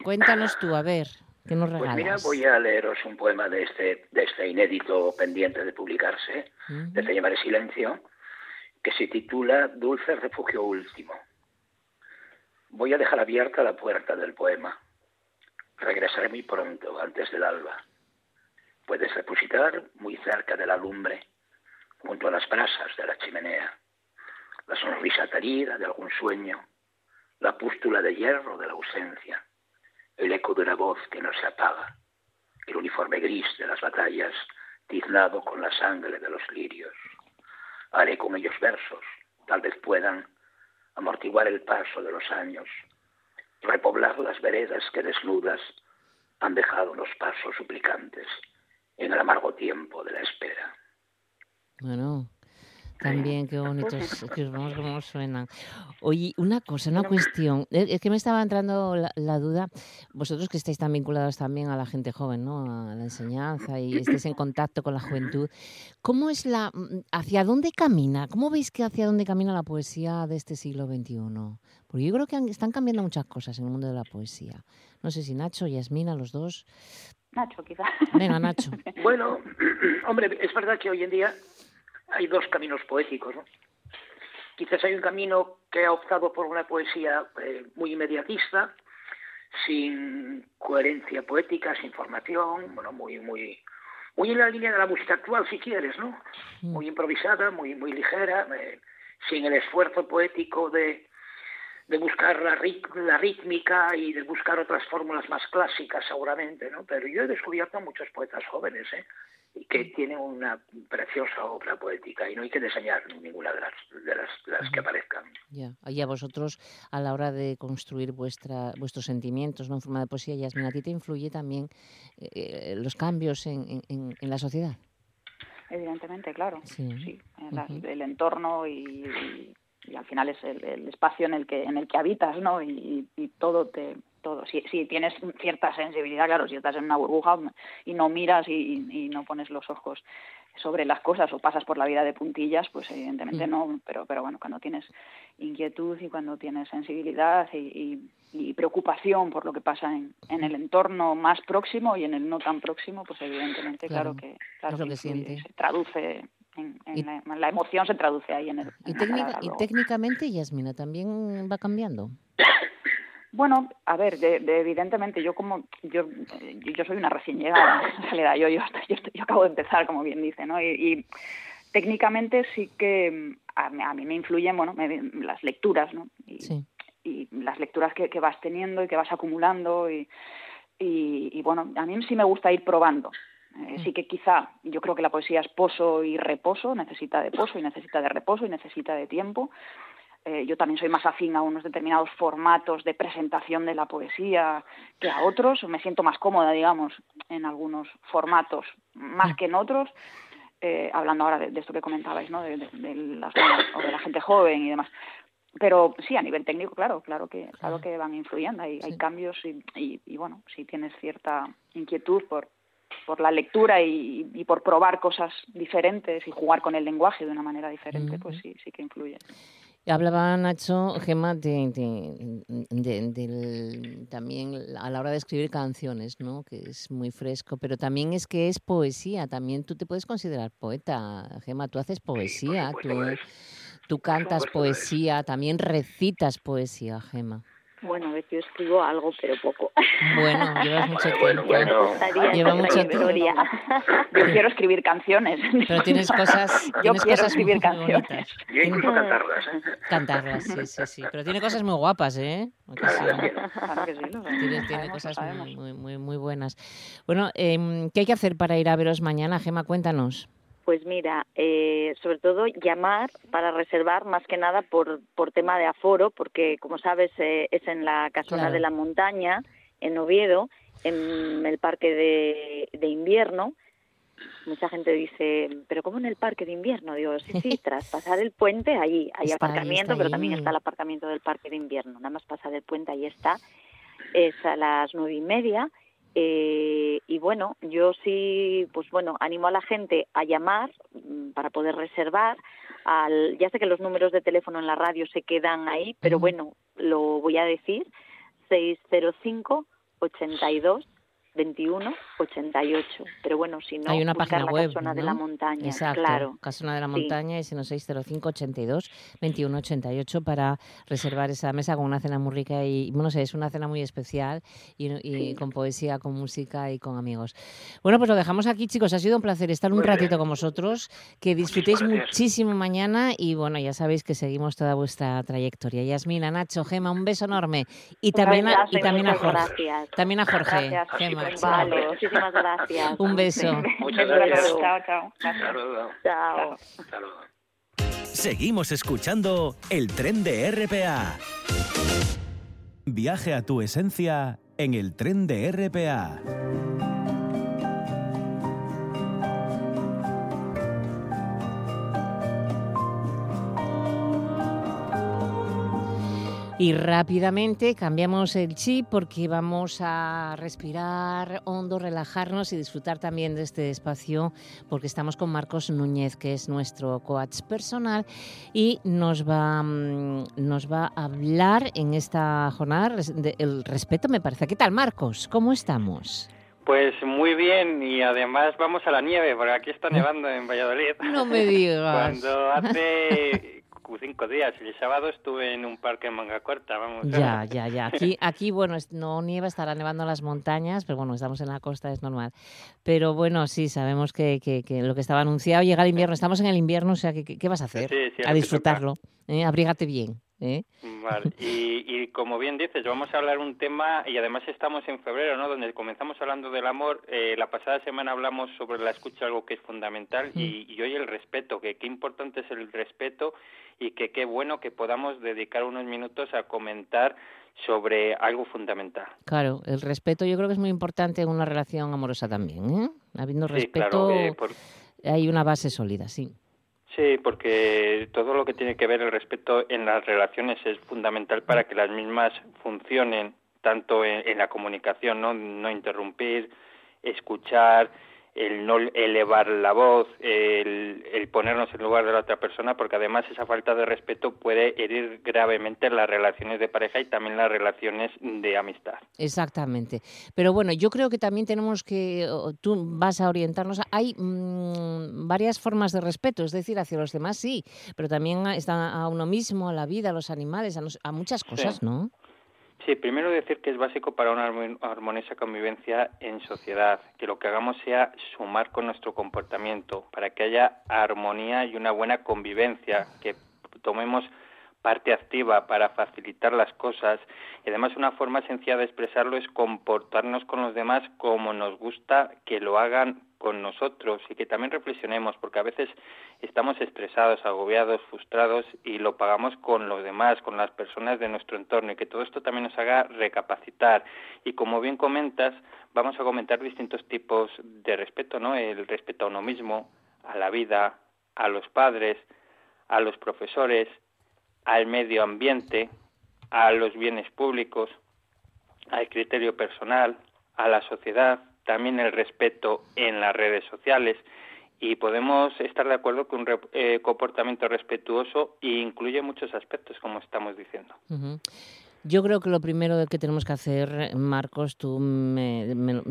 Cuéntanos tú, a ver, ¿qué nos regalas? Pues mira, voy a leeros un poema de este, de este inédito pendiente de publicarse, de Se llamaré Silencio, que se titula Dulce Refugio Último. Voy a dejar abierta la puerta del poema. Regresaré muy pronto, antes del alba. Puedes repositar muy cerca de la lumbre, junto a las brasas de la chimenea. La sonrisa tarida de algún sueño, la pústula de hierro de la ausencia, el eco de una voz que no se apaga, el uniforme gris de las batallas tiznado con la sangre de los lirios. Haré con ellos versos, tal vez puedan amortiguar el paso de los años, repoblar las veredas que desnudas han dejado los pasos suplicantes en el amargo tiempo de la espera. Bueno, también, qué bonitos, que vamos cómo suenan. Oye, una cosa, una cuestión, es que me estaba entrando la, duda, vosotros que estáis tan vinculados también a la gente joven, ¿no? A la enseñanza y estáis en contacto con la juventud, ¿cómo es la, mm, hacia dónde camina? ¿Cómo veis que hacia dónde camina la poesía de este siglo XXI? Porque yo creo que están cambiando muchas cosas en el mundo de la poesía. No sé si Nacho, Yasmina, los dos. Nacho, quizá. Venga, Nacho. Bueno, hombre, es verdad que hoy en día hay dos caminos poéticos. ¿no? Quizás hay un camino que ha optado por una poesía eh, muy inmediatista, sin coherencia poética, sin formación, bueno, muy, muy, muy en la línea de la música actual, si quieres, ¿no? Mm. Muy improvisada, muy, muy ligera, eh, sin el esfuerzo poético de, de buscar la, la rítmica y de buscar otras fórmulas más clásicas, seguramente, ¿no? Pero yo he descubierto a muchos poetas jóvenes, ¿eh? Y que tiene una preciosa obra poética y no hay que diseñar ninguna de las, de las, que aparezcan. Ya, y a vosotros a la hora de construir vuestra, vuestros sentimientos ¿no? en forma de poesía, Yasmin, ¿a ti te influye también eh, los cambios en, en, la sociedad? Evidentemente, claro. Sí, el entorno y, y, al final es el, el, espacio en el que en el que habitas, ¿no? Y, y todo te todo. Si, si tienes cierta sensibilidad, claro, si estás en una burbuja y no miras y, no pones los ojos sobre las cosas o pasas por la vida de puntillas, pues evidentemente mm. no, pero, pero bueno, cuando tienes inquietud y cuando tienes sensibilidad y, preocupación por lo que pasa en, en, el entorno más próximo y en el no tan próximo, pues evidentemente claro, que, claro que, se traduce en, la, emoción se traduce ahí en el y, y técnicamente Yasmina también va cambiando bueno, a ver, de, evidentemente yo como yo yo soy una recién llegada en yo yo, yo, yo acabo de empezar como bien dice, ¿no? Y, técnicamente sí que a, mí me influyen bueno las lecturas, ¿no? Y, y las lecturas que, que, vas teniendo y que vas acumulando y, y, bueno a mí sí me gusta ir probando. Eh, sí que quizá yo creo que la poesía es pozo y reposo, necesita de pozo y necesita de reposo y necesita de tiempo eh, yo también soy más afín a unos determinados formatos de presentación de la poesía que a otros, me siento más cómoda, digamos, en algunos formatos más que en otros, eh, hablando ahora de, esto que comentabais, ¿no? De, las o de la gente joven y demás. Pero sí, a nivel técnico, claro, claro que, claro que van influyendo, hay, hay cambios y, y, bueno, si tienes cierta inquietud por, por la lectura y, y, por probar cosas diferentes y jugar con el lenguaje de una manera diferente, pues sí, sí que influye. Hablaba Nacho, Gemma, de, también a la hora de escribir canciones, ¿no? que es muy fresco, pero también es que es poesía, también tú te puedes considerar poeta, Gemma, tú haces poesía, tú, tú cantas poesía, también recitas poesía, Gemma. Bueno, a ver, yo escribo algo, pero poco. Bueno, llevas mucho tiempo. Bueno, Lleva mucho tiempo. Yo quiero escribir canciones. Pero tienes cosas. Yo tienes quiero cosas escribir muy canciones. bonitas. Yo incluso cantarlas. ¿eh? Cantarlas, sí, sí, sí. Pero tiene cosas muy guapas, ¿eh? Sí, Claro que sí, lo Tiene, tiene cosas muy, muy, muy, muy buenas. Bueno, em, ¿qué hay que hacer para ir a veros mañana, Gema? Cuéntanos. Pues mira, eh, sobre todo llamar para reservar más que nada por, por tema de aforo, porque como sabes eh, es en la casona Claro. de la montaña, en Oviedo, en el parque de, de invierno. Mucha gente dice, pero ¿cómo en el parque de invierno? Digo, sí, sí, tras pasar el puente, allí hay Está aparcamiento, pero ahí. también está el aparcamiento del parque de invierno. Nada más pasar el puente, ahí está. Es a las nueve y media. Eh, y bueno, yo sí, pues bueno, animo a la gente a llamar mm, para poder reservar. Al, ya sé que los números de teléfono en la radio se quedan ahí, pero bueno, lo voy a decir: 605 82 21 88. Pero bueno, si no, hay una página la web. casona de la montaña, Exacto, claro. Casona de la Sí. Montaña y si no 605 82 21 88 para reservar esa mesa con una cena muy rica y, bueno, no sé, es una cena muy especial y, y Sí. con poesía, con música y con amigos. Bueno, pues lo dejamos aquí, chicos. Ha sido un placer estar un Muy ratito bien. con vosotros. Que disfrutéis muchísimo mañana y, bueno, ya sabéis que seguimos toda vuestra trayectoria. Yasmina, Nacho, Gema, un beso enorme. Y también, a, y también a Jorge. Gracias. También a Jorge, Gracias. Gema. Vale, muchísimas gracias. Un beso. Muchas gracias. Chao, chao. Luego. Chao. Luego. Seguimos escuchando el tren de RPA. Viaje a tu esencia en el tren de RPA. Y rápidamente cambiamos el chip porque vamos a respirar hondo, relajarnos y disfrutar también de este espacio porque estamos con Marcos Núñez, que es nuestro coach personal y nos va, mm, nos va a hablar en esta jornada res- de- el respeto, me parece. ¿Qué tal, Marcos? ¿Cómo estamos? Pues muy bien y además vamos a la nieve porque aquí está nevando en Valladolid. No me digas. Cuando hace cinco días, el sábado estuve en un parque en manga corta, vamos. Ya, ya, ya. Aquí, aquí bueno, no nieva, estará nevando en las montañas, pero bueno, estamos en la costa, es normal. Pero bueno, sí, sabemos que, que- que lo que estaba anunciado llega el invierno. Estamos en el invierno, o sea, que- ¿qué vas a hacer? Sí, sí, a disfrutarlo. ¿eh? Abrígate bien. ¿Eh? Vale. Y, y como bien dices, vamos a hablar un tema y además estamos en febrero, ¿no? Donde comenzamos hablando del amor. Eh, la pasada semana hablamos sobre la escucha, algo que es fundamental, y, y hoy el respeto, que qué importante es el respeto y que qué bueno que podamos dedicar unos minutos a comentar sobre algo fundamental. Claro, el respeto yo creo que es muy importante en una relación amorosa también. ¿eh? Habiendo Sí, respeto, claro, eh, por- hay una base sólida, sí. Sí, porque todo lo que tiene que ver el respeto en las relaciones es fundamental para que las mismas funcionen tanto en, en la comunicación, ¿no? no interrumpir, escuchar, el no elevar la voz, el, el ponernos en lugar de la otra persona, porque además esa falta de respeto puede herir gravemente las relaciones de pareja y también las relaciones de amistad. Exactamente. Pero bueno, yo creo que también tenemos que, tú vas a orientarnos, a- hay mm, varias formas de respeto, es decir, hacia los demás sí, pero también está a uno mismo, a la vida, a los animales, a, nos- a muchas cosas, ¿no? Sí, primero decir que es básico para una armo- armoniosa convivencia en sociedad, que lo que hagamos sea sumar con nuestro comportamiento, para que haya armonía y una buena convivencia, que tomemos parte activa para facilitar las cosas. Y además una forma sencilla de expresarlo es comportarnos con los demás como nos gusta que lo hagan con nosotros y que también reflexionemos, porque a veces estamos estresados, agobiados, frustrados y lo pagamos con los demás, con las personas de nuestro entorno y que todo esto también nos haga recapacitar. Y como bien comentas, vamos a comentar distintos tipos de respeto, ¿no? El respeto a uno mismo, a la vida, a los padres, a los profesores, al medio ambiente, a los bienes públicos, al criterio personal, a la sociedad, también el respeto en las redes sociales y podemos estar de acuerdo que un eh, comportamiento respetuoso incluye muchos aspectos, como estamos diciendo. Yo creo que lo primero que tenemos que hacer, Marcos, tú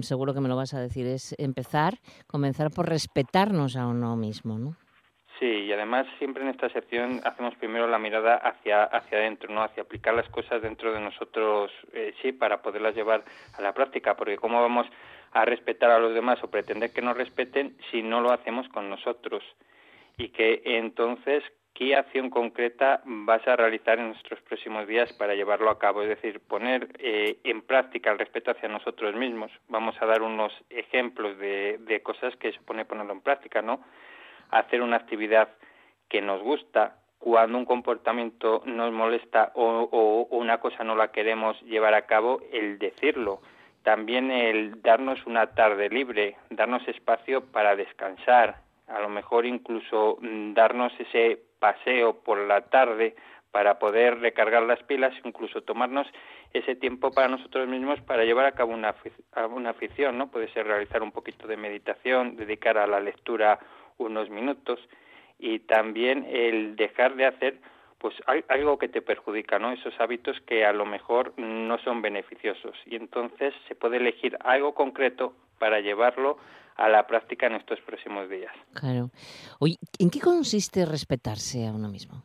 seguro que me lo vas a decir, es empezar, comenzar por respetarnos a uno mismo, ¿no? Sí, y además siempre en esta sección hacemos primero la mirada hacia hacia adentro, no hacia aplicar las cosas dentro de nosotros, eh, sí, para poderlas llevar a la práctica, porque cómo vamos a respetar a los demás o pretender que nos respeten si no lo hacemos con nosotros y que entonces qué acción concreta vas a realizar en nuestros próximos días para llevarlo a cabo, es decir, poner eh, en práctica el respeto hacia nosotros mismos. Vamos a dar unos ejemplos de, de cosas que supone ponerlo en práctica, ¿no? hacer una actividad que nos gusta, cuando un comportamiento nos molesta o, una cosa no la queremos llevar a cabo, el decirlo. También el darnos una tarde libre, darnos espacio para descansar, a lo mejor incluso mm, darnos ese paseo por la tarde para poder recargar las pilas, incluso tomarnos ese tiempo para nosotros mismos para llevar a cabo una, una afición, ¿no? Puede ser realizar un poquito de meditación, dedicar a la lectura unos minutos y también el dejar de hacer pues algo que te perjudica, ¿no? Esos hábitos que a lo mejor no son beneficiosos y entonces se puede elegir algo concreto para llevarlo a la práctica en estos próximos días. Claro. Oye, ¿en qué consiste respetarse a uno mismo?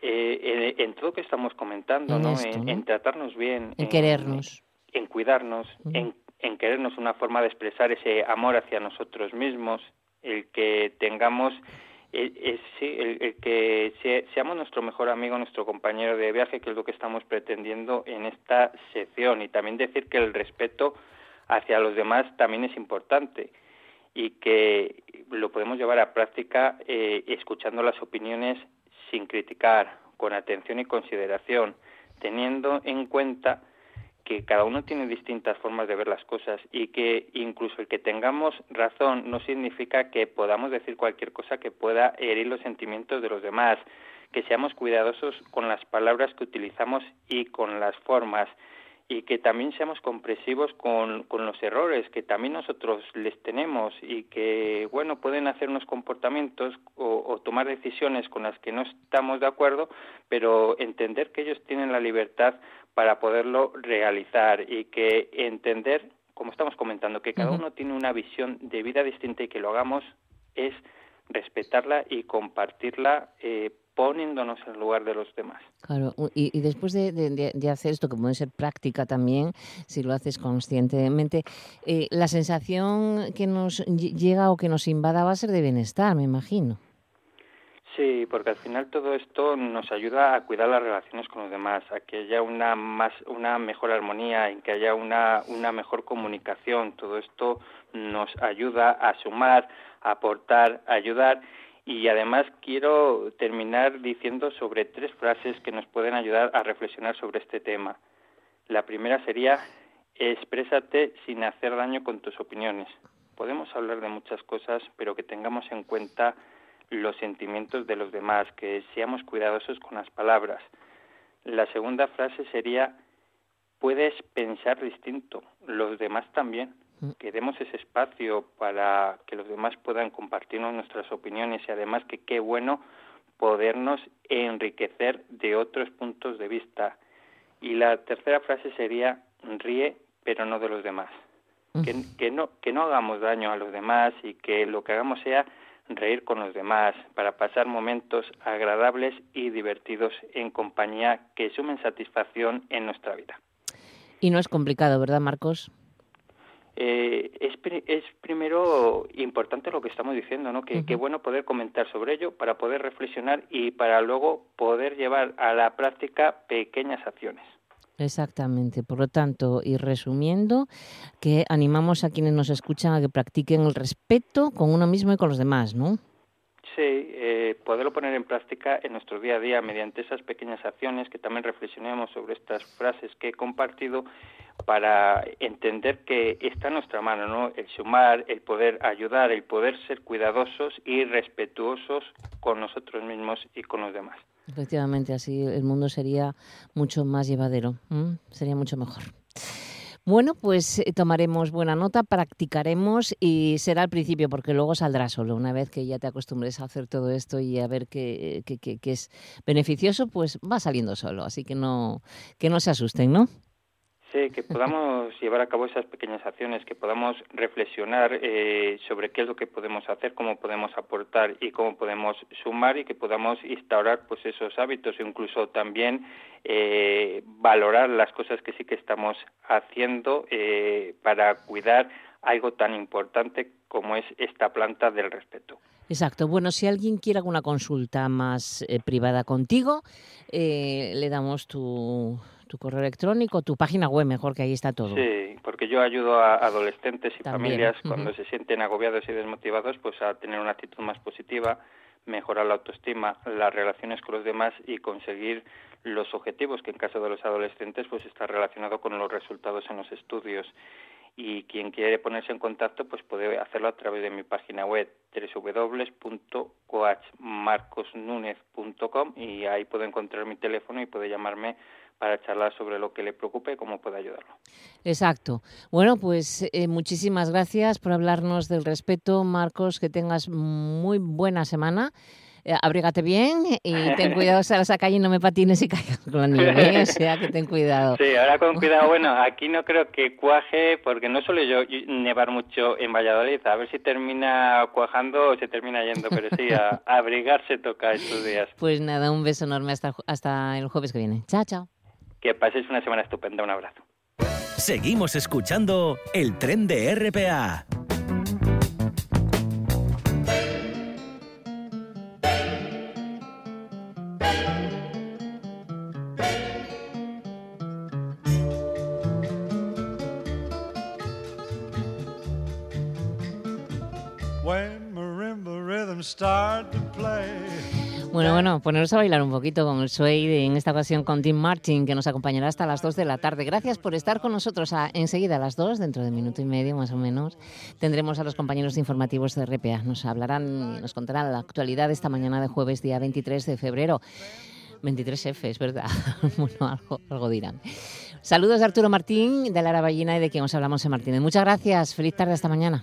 Eh, en, todo lo que estamos comentando, en ¿no? en, tratarnos bien, en, querernos, en, cuidarnos, en, en querernos una forma de expresar ese amor hacia nosotros mismos, el que tengamos el, el, que seamos nuestro mejor amigo, nuestro compañero de viaje, que es lo que estamos pretendiendo en esta sección. Y también decir que el respeto hacia los demás también es importante y que lo podemos llevar a práctica eh, escuchando las opiniones sin criticar, con atención y consideración, teniendo en cuenta que cada uno tiene distintas formas de ver las cosas y que incluso el que tengamos razón no significa que podamos decir cualquier cosa que pueda herir los sentimientos de los demás, que seamos cuidadosos con las palabras que utilizamos y con las formas. Y que también seamos comprensivos con, con los errores que también nosotros les tenemos y que, bueno, pueden hacer unos comportamientos o, o, tomar decisiones con las que no estamos de acuerdo, pero entender que ellos tienen la libertad para poderlo realizar y que entender, como estamos comentando, que cada uno tiene una visión de vida distinta y que lo hagamos es respetarla y compartirla eh, poniéndonos en lugar de los demás. Claro, y, después de, hacer esto, que puede ser práctica también, si lo haces conscientemente, eh, la sensación que nos llega o que nos invada va a ser de bienestar, me imagino. Sí, porque al final todo esto nos ayuda a cuidar las relaciones con los demás, a que haya una más una mejor armonía, en que haya una una mejor comunicación. Todo esto nos ayuda a sumar, a aportar, a ayudar y además quiero terminar diciendo sobre tres frases que nos pueden ayudar a reflexionar sobre este tema. La primera sería exprésate sin hacer daño con tus opiniones. Podemos hablar de muchas cosas, pero que tengamos en cuenta los sentimientos de los demás, que seamos cuidadosos con las palabras. La segunda frase sería, puedes pensar distinto, los demás también. Mm. Que demos ese espacio para que los demás puedan compartirnos nuestras opiniones y además que qué bueno podernos enriquecer de otros puntos de vista. Y la tercera frase sería, ríe, pero no de los demás. Que, que, no, que no hagamos daño a los demás y que lo que hagamos sea reír con los demás, para pasar momentos agradables y divertidos en compañía que sumen satisfacción en nuestra vida. Y no es complicado, ¿verdad, Marcos? Eh, es, es, primero importante lo que estamos diciendo, ¿no? Que, bueno poder comentar sobre ello para poder reflexionar y para luego poder llevar a la práctica pequeñas acciones. Exactamente. Por lo tanto, y resumiendo, que animamos a quienes nos escuchan a que practiquen el respeto con uno mismo y con los demás, ¿no? Eh, poderlo poner en práctica en nuestro día a día mediante esas pequeñas acciones que también reflexionemos sobre estas frases que he compartido para entender que está en nuestra mano, ¿no? El sumar, el poder ayudar, el poder ser cuidadosos y respetuosos con nosotros mismos y con los demás. Efectivamente, así el mundo sería mucho más llevadero, sería mucho mejor. Bueno, pues eh, tomaremos buena nota, practicaremos y será al principio porque luego saldrá solo. Una vez que ya te acostumbres a hacer todo esto y a ver que, que es beneficioso, pues va saliendo solo. Así que no, que no se asusten, ¿no? Sí, que podamos llevar a cabo esas pequeñas acciones, que podamos reflexionar eh, sobre qué es lo que podemos hacer, cómo podemos aportar y cómo podemos sumar y que podamos instaurar pues esos hábitos e incluso también eh, valorar las cosas que sí que estamos haciendo eh, para cuidar algo tan importante como es esta planta del respeto. Exacto. Bueno, si alguien quiere alguna consulta más privada contigo, le damos tu tu correo electrónico, tu página web, mejor que ahí está todo. Sí, porque yo ayudo a adolescentes y familias cuando se sienten agobiados y desmotivados, pues a tener una actitud más positiva, mejorar la autoestima, las relaciones con los demás y conseguir los objetivos que en caso de los adolescentes pues está relacionado con los resultados en los estudios y quien quiere ponerse en contacto pues puede hacerlo a través de mi página web www.coachmarcosnunez.com y ahí puede encontrar mi teléfono y puede llamarme para charlar sobre lo que le preocupe y cómo puede ayudarlo. Exacto. Bueno, pues eh, muchísimas gracias por hablarnos del respeto, Marcos, que tengas muy buena semana. Eh, abrígate bien y ten cuidado, salas a calle y no me patines y caigas con la nieve, ¿eh? o sea que ten cuidado. Sí, ahora con cuidado, bueno, aquí no creo que cuaje, porque no suelo yo nevar mucho en Valladolid, a ver si termina cuajando o se termina yendo, pero sí, a, abrigarse toca estos días. Pues nada, un beso enorme hasta, hasta el jueves que viene. Chao, chao. Que paséis una semana estupenda. Un abrazo. Seguimos escuchando el tren de RPA. Bueno, bueno, poneros a bailar un poquito con el Suede, en esta ocasión con Tim Martin, que nos acompañará hasta las 2 de la tarde. Gracias por estar con nosotros. A, enseguida a las 2, dentro de minuto y medio más o menos, tendremos a los compañeros informativos de RPA. Nos hablarán y nos contarán la actualidad esta mañana de jueves, día 23 de febrero. 23F, es verdad. bueno, algo, algo dirán. Saludos de Arturo Martín, de Lara Ballina y de quien os hablamos en Martínez. Muchas gracias. Feliz tarde hasta mañana.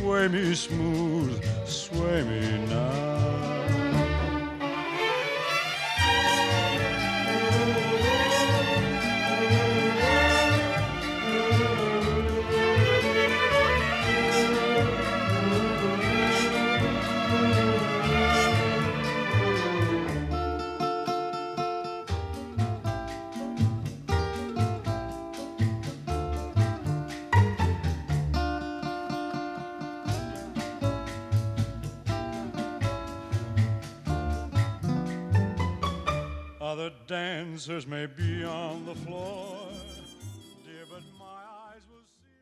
Sway me smooth, sway me now. Other dancers may be on the floor.